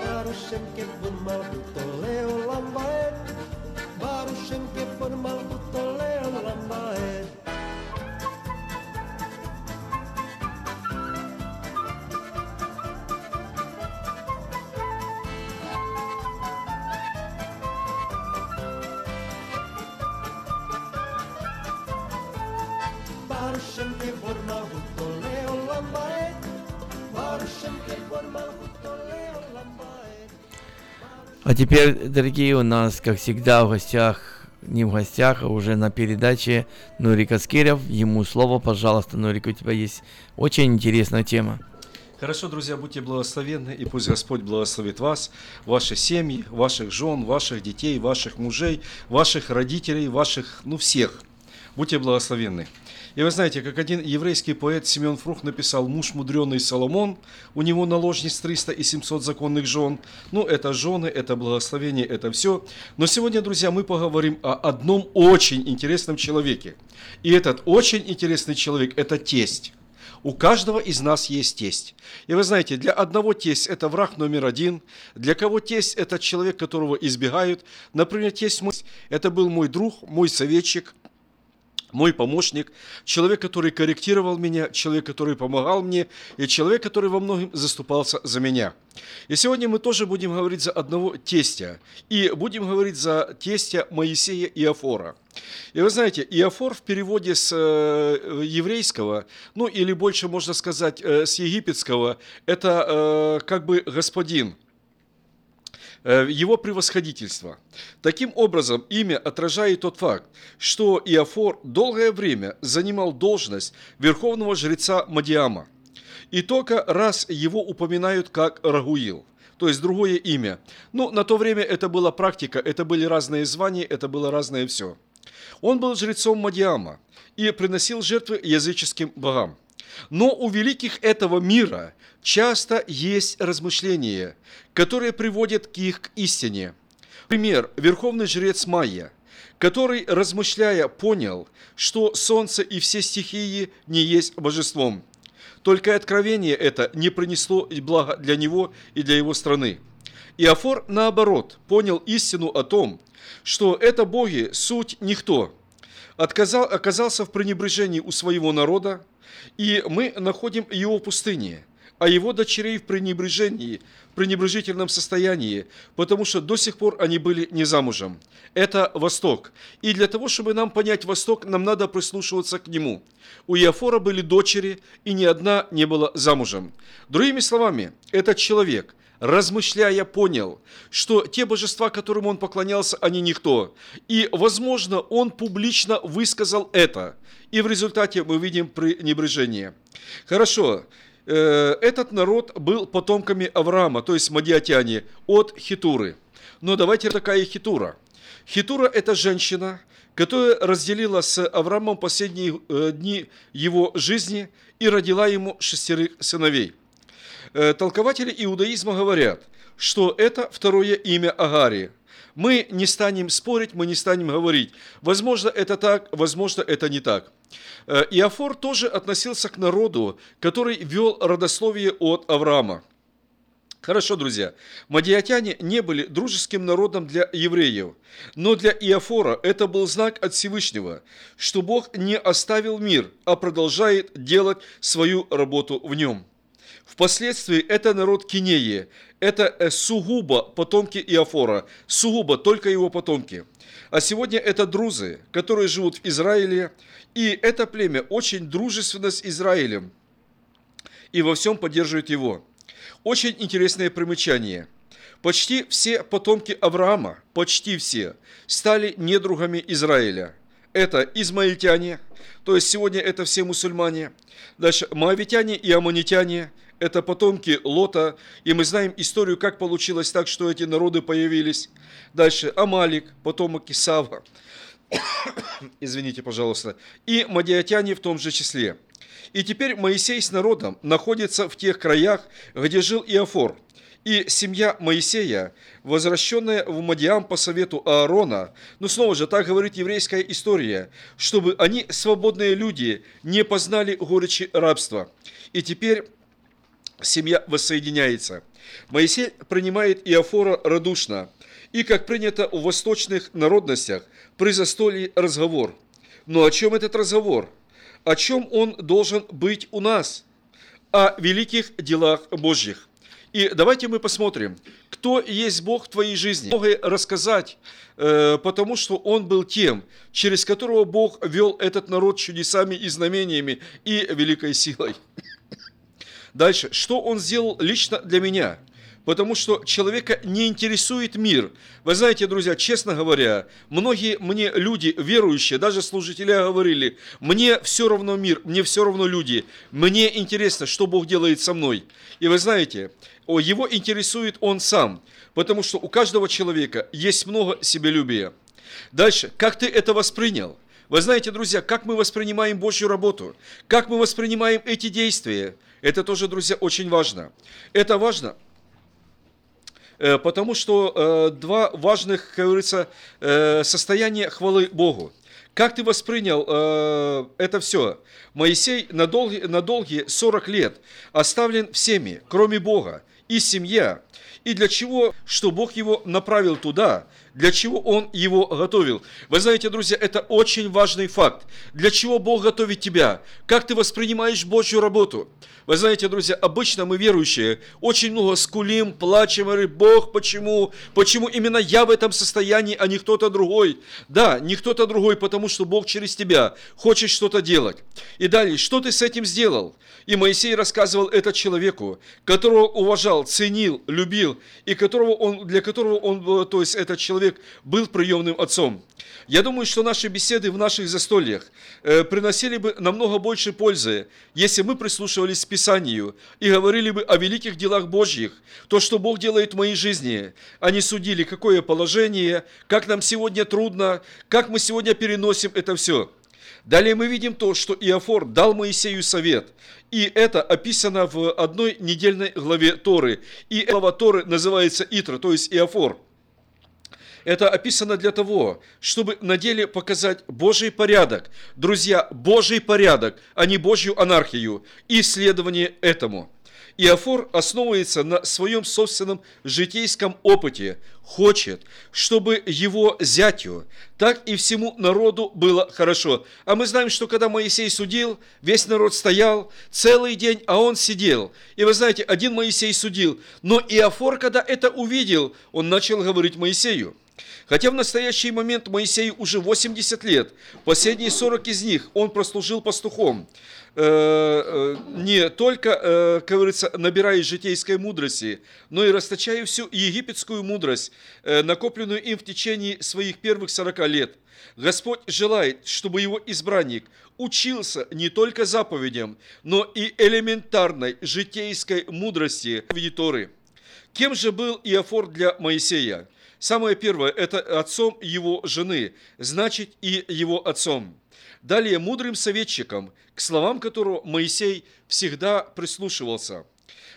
Baruch Shem Kevon Malchuto А теперь, дорогие, у нас, как всегда, в гостях, не в гостях, а уже на передаче Нурик Аскерев. Ему слово, пожалуйста, Нурик, у тебя есть очень интересная тема. Хорошо, друзья, будьте благословенны, и пусть Господь благословит вас, ваши семьи, ваших жен, ваших детей, ваших мужей, ваших родителей, ваших, ну, всех. Будьте благословенны. И вы знаете, как один еврейский поэт Семен Фрух написал «Муж мудреный Соломон, у него наложниц 300 и 700 законных жен». Ну, это жены, это благословение, это все. Но сегодня, друзья, мы поговорим о одном очень интересном человеке. И этот очень интересный человек – это тесть. У каждого из нас есть тесть. И вы знаете, для одного тесть – это враг номер один, для кого тесть – это человек, которого избегают. Например, тесть мой – это был мой друг, мой советчик, мой помощник, человек, который корректировал меня, человек, который помогал мне, и человек, который во многом заступался за меня. И сегодня мы тоже будем говорить за одного тестя, и будем говорить за тестя Моисея Иофора. И вы знаете, Иофор в переводе с э, еврейского, ну или больше можно сказать э, с египетского, это э, как бы господин – его превосходительство. Таким образом, имя отражает тот факт, что Иофор долгое время занимал должность верховного жреца Мадиама. И только раз его упоминают как Рагуил, то есть другое имя. Ну, на то время это была практика, это были разные звания, это было разное все. Он был жрецом Мадиама и приносил жертвы языческим богам. Но у великих этого мира часто есть размышления, которые приводят к их истине. Пример. Верховный жрец Майя, который, размышляя, понял, что солнце и все стихии не есть божеством. Только откровение это не принесло блага для него и для его страны. Иофор, наоборот, понял истину о том, что это боги суть никто. Отказал, оказался в пренебрежении у своего народа, и мы находим его в пустыне, а его дочерей в пренебрежении, в пренебрежительном состоянии, потому что до сих пор они были не замужем. Это Восток. И для того, чтобы нам понять Восток, нам надо прислушиваться к нему. У Иофора были дочери, и ни одна не была замужем. Другими словами, этот человек – размышляя, понял, что те божества, которым он поклонялся, они никто. И, возможно, он публично высказал это. И в результате мы видим пренебрежение. Хорошо, э, этот народ был потомками Авраама, то есть мадиатяне, от Хитуры. Но давайте такая Хитура. Хитура – это женщина, которая разделила с Авраамом последние э, дни его жизни и родила ему шестерых сыновей. Э, толкователи иудаизма говорят, что это второе имя Агари. Мы не станем спорить, мы не станем говорить. Возможно, это так, возможно, это не так. Э, Иофор тоже относился к народу, который вел родословие от Авраама. Хорошо, друзья. Мадиатяне не были дружеским народом для евреев, но для Иофора это был знак от Всевышнего, что Бог не оставил мир, а продолжает делать свою работу в нем. Впоследствии это народ Кинеи, это э, сугубо потомки Иофора, сугубо только его потомки. А сегодня это друзы, которые живут в Израиле, и это племя очень дружественно с Израилем и во всем поддерживает его. Очень интересное примечание. Почти все потомки Авраама, почти все, стали недругами Израиля. Это измаильтяне, то есть сегодня это все мусульмане. Дальше моавитяне и аммонитяне, это потомки Лота, и мы знаем историю, как получилось так, что эти народы появились. Дальше Амалик, потомок Исава, извините, пожалуйста, и мадиатяне в том же числе. И теперь Моисей с народом находится в тех краях, где жил Иофор. И семья Моисея, возвращенная в Мадиам по совету Аарона, но снова же так говорит еврейская история, чтобы они, свободные люди, не познали горечи рабства. И теперь семья воссоединяется. Моисей принимает Иофора радушно, и, как принято в восточных народностях, при застолье разговор. Но о чем этот разговор? О чем он должен быть у нас? О великих делах Божьих. И давайте мы посмотрим, кто есть Бог в твоей жизни. Многое рассказать, э, потому что Он был тем, через которого Бог вел этот народ чудесами и знамениями и великой силой. Дальше, что он сделал лично для меня? Потому что человека не интересует мир. Вы знаете, друзья, честно говоря, многие мне люди, верующие, даже служители говорили, мне все равно мир, мне все равно люди, мне интересно, что Бог делает со мной. И вы знаете, его интересует он сам, потому что у каждого человека есть много себелюбия. Дальше, как ты это воспринял? Вы знаете, друзья, как мы воспринимаем Божью работу, как мы воспринимаем эти действия – это тоже, друзья, очень важно. Это важно, э, потому что э, два важных, как говорится, э, состояния хвалы Богу. Как ты воспринял это все? Моисей на долгие, на долгие 40 лет оставлен всеми, кроме Бога, и семья. И для чего? Что Бог его направил туда, для чего Он его готовил. Вы знаете, друзья, это очень важный факт. Для чего Бог готовит тебя? Как ты воспринимаешь Божью работу? Вы знаете, друзья, обычно мы верующие очень много скулим, плачем, говорим, Бог, почему? Почему именно я в этом состоянии, а не кто-то другой? Да, не кто-то другой, потому что Бог через тебя хочет что-то делать. И далее, что ты с этим сделал? И Моисей рассказывал это человеку, которого уважал, ценил, любил, и которого он, для которого он, то есть этот человек был приемным отцом. Я думаю, что наши беседы в наших застольях э, приносили бы намного больше пользы, если мы прислушивались к Писанию и говорили бы о великих делах Божьих, то, что Бог делает в моей жизни, а не судили, какое положение, как нам сегодня трудно, как мы сегодня переносим это все. Далее мы видим то, что Иофор дал Моисею совет, и это описано в одной недельной главе Торы. И глава Торы называется Итра, то есть Иофор – Это описано для того, чтобы на деле показать Божий порядок. Друзья, Божий порядок, а не Божью анархию и исследование этому. Иофор основывается на своем собственном житейском опыте, хочет, чтобы его зятю, так и всему народу было хорошо. А мы знаем, что когда Моисей судил, весь народ стоял целый день, а он сидел. И вы знаете, один Моисей судил, но Иофор, когда это увидел, он начал говорить Моисею. Хотя в настоящий момент Моисею уже 80 лет, последние 40 из них он прослужил пастухом. Э, э, не только, э, как говорится, набирая житейской мудрости, но и расточая всю египетскую мудрость, накопленную им в течение своих первых 40 лет. Господь желает, чтобы его избранник учился не только заповедям, но и элементарной житейской мудрости Торы. Кем же был Иофор для Моисея? Самое первое – это отцом его жены, значит и его отцом. Далее мудрым советчиком, к словам которого Моисей всегда прислушивался.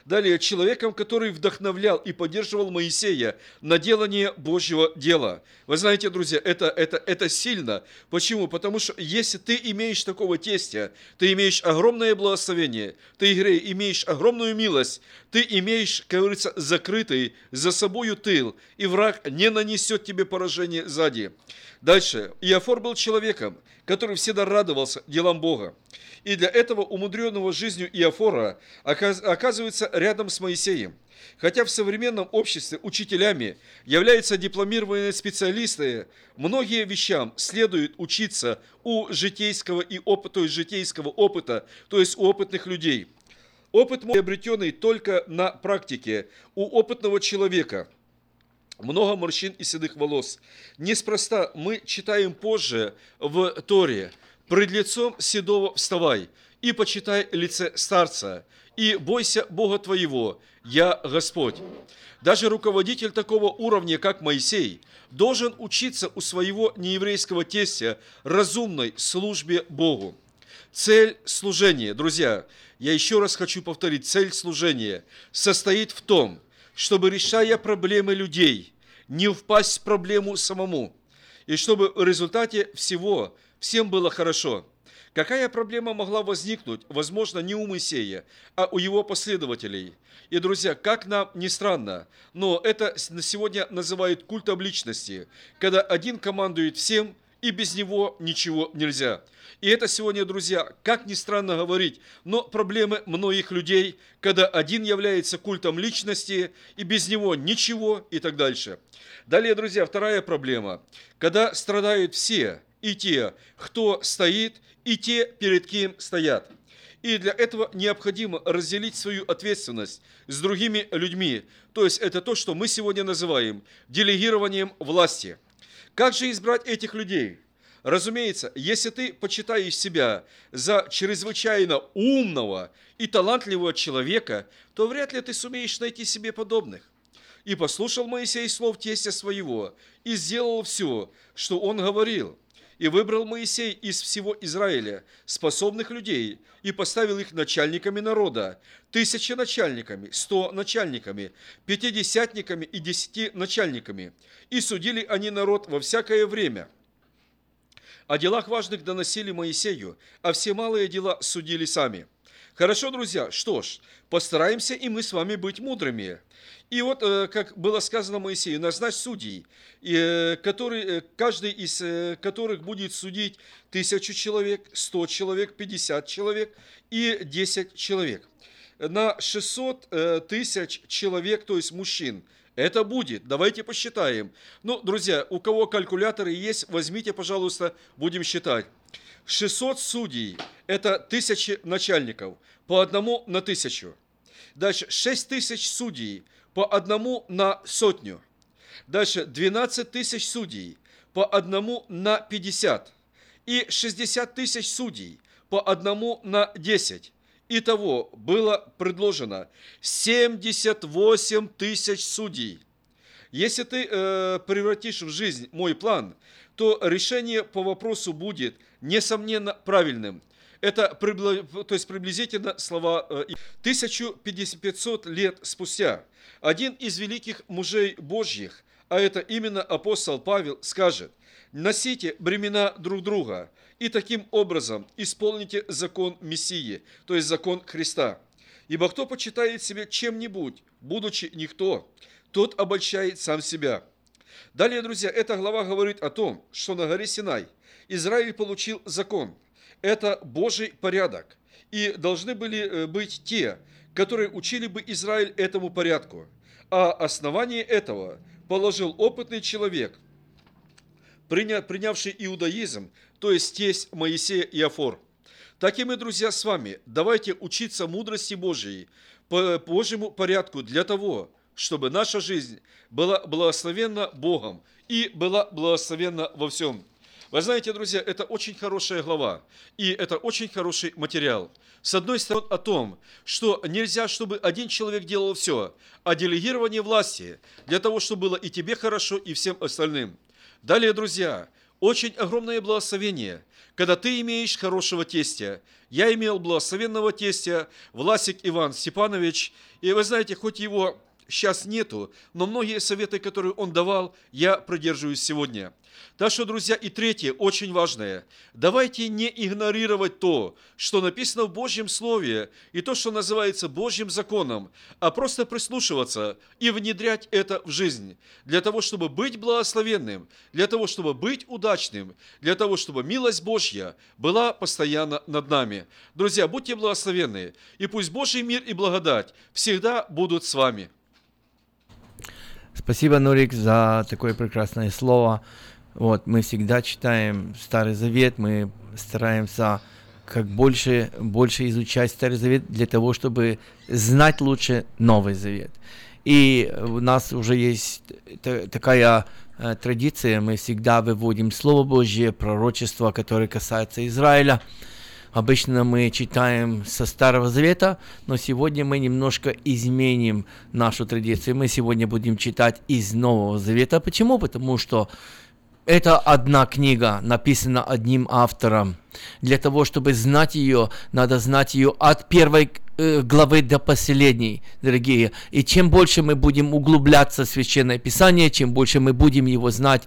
Далее человеком, который вдохновлял и поддерживал Моисея на делание Божьего дела. Вы знаете, друзья, это, это, это сильно. Почему? Потому что если ты имеешь такого тестя, ты имеешь огромное благословение, ты имеешь огромную милость, ты имеешь, как говорится, закрытый за собою тыл, и враг не нанесет тебе поражение сзади. Дальше. Иофор был человеком, который всегда радовался делам Бога. И для этого умудренного жизнью Иофора оказывается рядом с Моисеем. Хотя в современном обществе учителями являются дипломированные специалисты, многие вещам следует учиться у житейского и опыта, то есть житейского опыта, то есть у опытных людей. Опыт приобретенный только на практике у опытного человека – много морщин и седых волос. Неспроста мы читаем позже в Торе «Пред лицом седого вставай, и почитай лице старца, и бойся Бога твоего, я Господь». Даже руководитель такого уровня, как Моисей, должен учиться у своего нееврейского тестя разумной службе Богу. Цель служения, друзья, я еще раз хочу повторить, цель служения состоит в том, чтобы, решая проблемы людей, не впасть в проблему самому, и чтобы в результате всего всем было хорошо. Какая проблема могла возникнуть, возможно, не у Моисея, а у его последователей? И, друзья, как нам ни странно, но это сегодня называют культом личности, когда один командует всем, и без него ничего нельзя. И это сегодня, друзья, как ни странно говорить, но проблемы многих людей, когда один является культом личности, и без него ничего и так дальше. Далее, друзья, вторая проблема. Когда страдают все, и те, кто стоит, и те, перед кем стоят. И для этого необходимо разделить свою ответственность с другими людьми. То есть это то, что мы сегодня называем делегированием власти – как же избрать этих людей? Разумеется, если ты почитаешь себя за чрезвычайно умного и талантливого человека, то вряд ли ты сумеешь найти себе подобных. И послушал Моисей слов тестя своего, и сделал все, что он говорил. И выбрал Моисей из всего Израиля способных людей и поставил их начальниками народа, тысячи начальниками, сто начальниками, пятидесятниками и десяти начальниками. И судили они народ во всякое время. О делах важных доносили Моисею, а все малые дела судили сами. Хорошо, друзья, что ж, постараемся и мы с вами быть мудрыми. И вот, э, как было сказано Моисею, назначь судей, э, который, э, каждый из которых будет судить тысячу человек, сто человек, пятьдесят человек и десять человек. На 600 тысяч человек, то есть мужчин, это будет. Давайте посчитаем. Ну, друзья, у кого калькуляторы есть, возьмите, пожалуйста, будем считать. 600 судей – это тысячи начальников, по одному на тысячу. Дальше 6 тысяч судей по одному на сотню. Дальше 12 тысяч судей по одному на 50. И 60 тысяч судей по одному на 10. Итого было предложено 78 тысяч судей. Если ты э, превратишь в жизнь мой план, то решение по вопросу будет, несомненно, правильным – это то есть приблизительно слова 1500 э, лет спустя один из великих мужей Божьих, а это именно апостол Павел, скажет, носите бремена друг друга и таким образом исполните закон Мессии, то есть закон Христа. Ибо кто почитает себя чем-нибудь, будучи никто, тот обольщает сам себя. Далее, друзья, эта глава говорит о том, что на горе Синай Израиль получил закон. Это Божий порядок. И должны были э, быть те, которые учили бы Израиль этому порядку. А основание этого положил опытный человек, принявший иудаизм, то есть тесть Моисея и Афор. Так и мы, друзья, с вами, давайте учиться мудрости Божией, по Божьему порядку для того, чтобы наша жизнь была благословенна Богом и была благословенна во всем. Вы знаете, друзья, это очень хорошая глава, и это очень хороший материал. С одной стороны, о том, что нельзя, чтобы один человек делал все, а делегирование власти для того, чтобы было и тебе хорошо, и всем остальным. Далее, друзья, очень огромное благословение, когда ты имеешь хорошего тестя. Я имел благословенного тестя, Власик Иван Степанович, и вы знаете, хоть его сейчас нету, но многие советы, которые он давал, я продерживаюсь сегодня. Так что, друзья, и третье, очень важное. Давайте не игнорировать то, что написано в Божьем Слове, и то, что называется Божьим законом, а просто прислушиваться и внедрять это в жизнь, для того, чтобы быть благословенным, для того, чтобы быть удачным, для того, чтобы милость Божья была постоянно над нами. Друзья, будьте благословенны, и пусть Божий мир и благодать всегда будут с вами. Спасибо, Нурик, за такое прекрасное слово. Вот, мы всегда читаем Старый Завет, мы стараемся как больше, больше изучать Старый Завет для того, чтобы знать лучше Новый Завет. И у нас уже есть такая э, традиция, мы всегда выводим Слово Божье, пророчество, которое касается Израиля. Обычно мы читаем со Старого Завета, но сегодня мы немножко изменим нашу традицию. Мы сегодня будем читать из Нового Завета. Почему? Потому что это одна книга, написана одним автором. Для того, чтобы знать ее, надо знать ее от первой Э, главы до последней, дорогие. И чем больше мы будем углубляться в Священное Писание, чем больше мы будем его знать,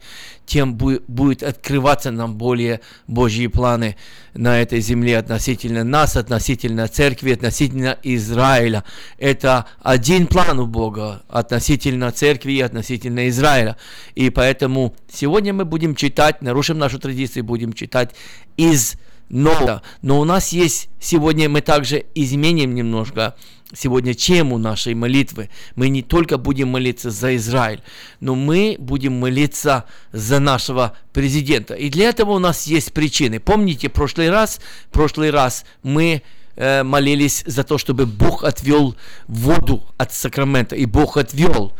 тем бу- будет открываться нам более Божьи планы на этой земле относительно нас, относительно церкви, относительно Израиля. Это один план у Бога относительно церкви и относительно Израиля. И поэтому сегодня мы будем читать, нарушим нашу традицию, будем читать из но, но у нас есть, сегодня мы также изменим немножко сегодня тему нашей молитвы. Мы не только будем молиться за Израиль, но мы будем молиться за нашего президента. И для этого у нас есть причины. Помните, прошлый раз, прошлый раз мы э, молились за то, чтобы Бог отвел воду от Сакрамента, и Бог отвел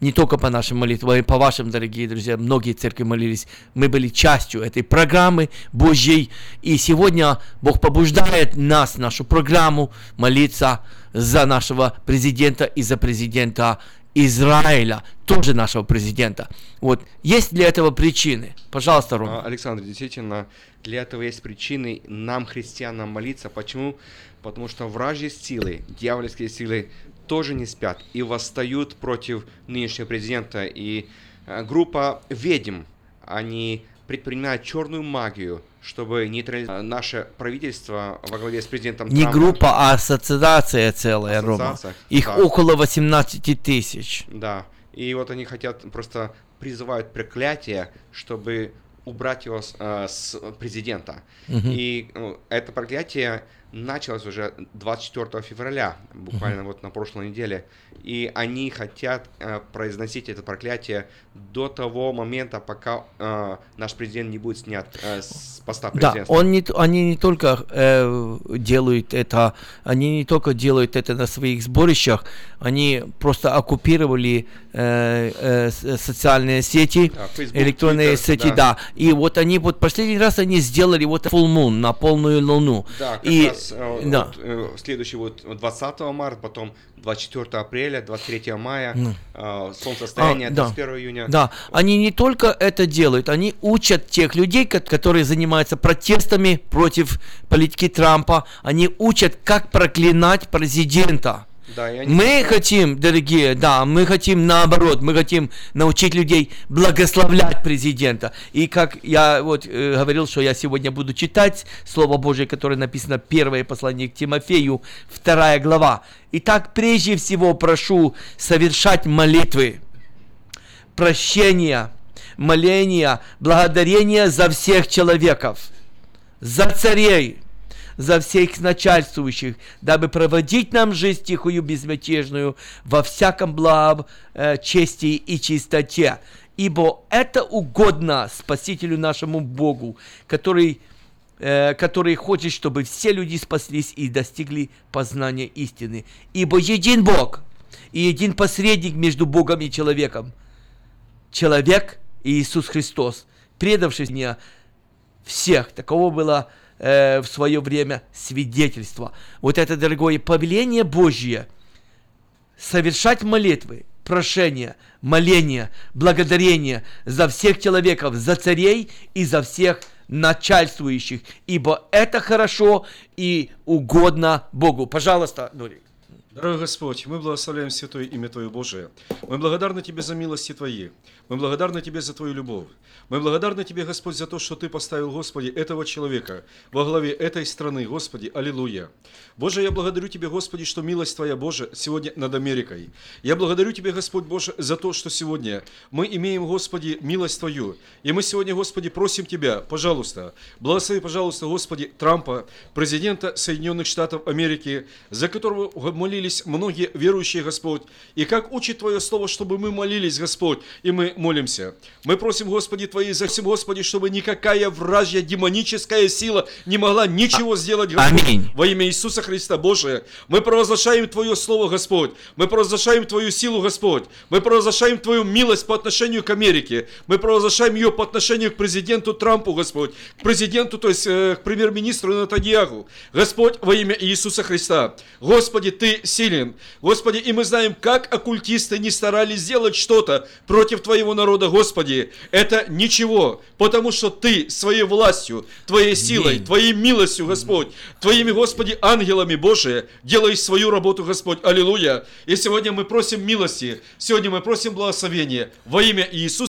не только по нашим молитвам, и по вашим, дорогие друзья, многие церкви молились. Мы были частью этой программы Божьей. И сегодня Бог побуждает нас, нашу программу, молиться за нашего президента и за президента Израиля, тоже нашего президента. Вот. Есть для этого причины? Пожалуйста, Ром. Александр, действительно, для этого есть причины нам, христианам, молиться. Почему? Потому что вражьи силы, дьявольские силы тоже не спят и восстают против нынешнего президента. И э, группа ведьм, они предпринимают черную магию, чтобы нейтрализовать наше правительство во главе с президентом Не Трампом. группа, а ассоциация целая, Рома. Их да. около 18 тысяч. Да, и вот они хотят просто призывают проклятие, чтобы убрать его с, э, с президента. Мгм. И ну, это проклятие началось уже 24 февраля, буквально вот на прошлой неделе. И они хотят э, произносить это проклятие до того момента, пока э, наш президент не будет снят э, с поста Да, президента. он не, они не только э, делают это, они не только делают это на своих сборищах, они просто оккупировали э, э, с- социальные сети, Да, Facebook, электронные Twitter, сети, да. да. И вот они вот последний раз они сделали вот full moon на полную луну. Да, и раз э, да. вот, э, следующий вот 20 марта, потом 24 апреля, 23 мая, Ну. э, солнцестояние А, да. 21 июня. Да, они не только это делают, они учат тех людей, ко- которые занимаются протестами против политики Трампа, они учат, как проклинать президента. Да, они Мы хотим, дорогие, да, мы хотим наоборот, мы хотим научить людей благословлять президента. И как я вот э, говорил, что я сегодня буду читать Слово Божие, которое написано первое послание к Тимофею, вторая глава. Итак, прежде всего прошу совершать молитвы, прощения, моления, благодарения за всех человеков, за царей, за всех начальствующих, дабы проводить нам жизнь тихую, безмятежную, во всяком благ, э, чести и чистоте. Ибо это угодно Спасителю нашему Богу, который, э, который хочет, чтобы все люди спаслись и достигли познания истины. Ибо един Бог и един посредник между Богом и человеком. Человек Иисус Христос, предавший меня всех. Таково было э, в свое время свидетельство. Вот это, дорогое, повеление Божье совершать молитвы, прошения, моления, благодарения за всех человеков, за царей и за всех начальствующих, ибо это хорошо и угодно Богу. Пожалуйста, Нурик. Дорогой Господь, мы благословляем Святое имя Твое Божие. Мы благодарны Тебе за милости Твои. Мы благодарны Тебе за Твою любовь. Мы благодарны Тебе, Господь, за то, что Ты поставил, Господи, этого человека во главе этой страны, Господи, аллилуйя. Боже, я благодарю Тебя, Господи, что милость Твоя, Боже, сегодня над Америкой. Я благодарю Тебя, Господь Боже, за то, что сегодня мы имеем, Господи, милость Твою. И мы сегодня, Господи, просим Тебя, пожалуйста, благослови, пожалуйста, Господи, Трампа, президента Соединенных Штатов Америки, за которого молились многие верующие, Господь. И как учит Твое Слово, чтобы мы молились, Господь, и мы молимся. Мы просим, Господи, Твои, за всем, Господи, чтобы никакая вражья демоническая сила не могла ничего сделать, Господь. Аминь. Во имя Иисуса Христа, Боже, мы провозглашаем Твое Слово, Господь. Мы провозглашаем Твою силу, Господь. Мы провозглашаем Твою милость по отношению к Америке. Мы провозглашаем ее по отношению к президенту Трампу, Господь. К президенту, то есть э, к премьер-министру Натаньяху. Господь, во имя Иисуса Христа. Господи, Ты силен. Господи, и мы знаем, как оккультисты не старались сделать что-то против Твоего народа, Господи. Это ничего, потому что Ты своей властью, Твоей силой, Твоей милостью, Господь, Твоими, Господи, ангелами, Божие, делаешь свою работу, Господь. Аллилуйя. И сегодня мы просим милости, сегодня мы просим благословения во имя Иисуса